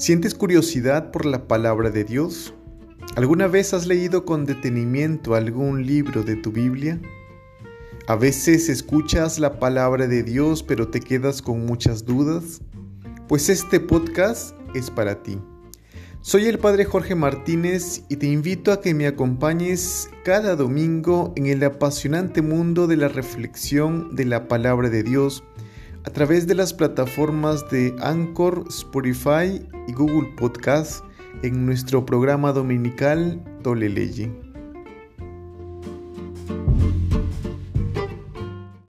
¿Sientes curiosidad por la palabra de Dios? ¿Alguna vez has leído con detenimiento algún libro de tu Biblia? A veces escuchas la palabra de Dios pero te quedas con muchas dudas. Pues este podcast es para ti. Soy el Padre Jorge Martínez y te invito a que me acompañes cada domingo en el apasionante mundo de la reflexión de la palabra de Dios a través de las plataformas de Anchor, Spotify y Google Podcast en nuestro programa dominical Tole Leye.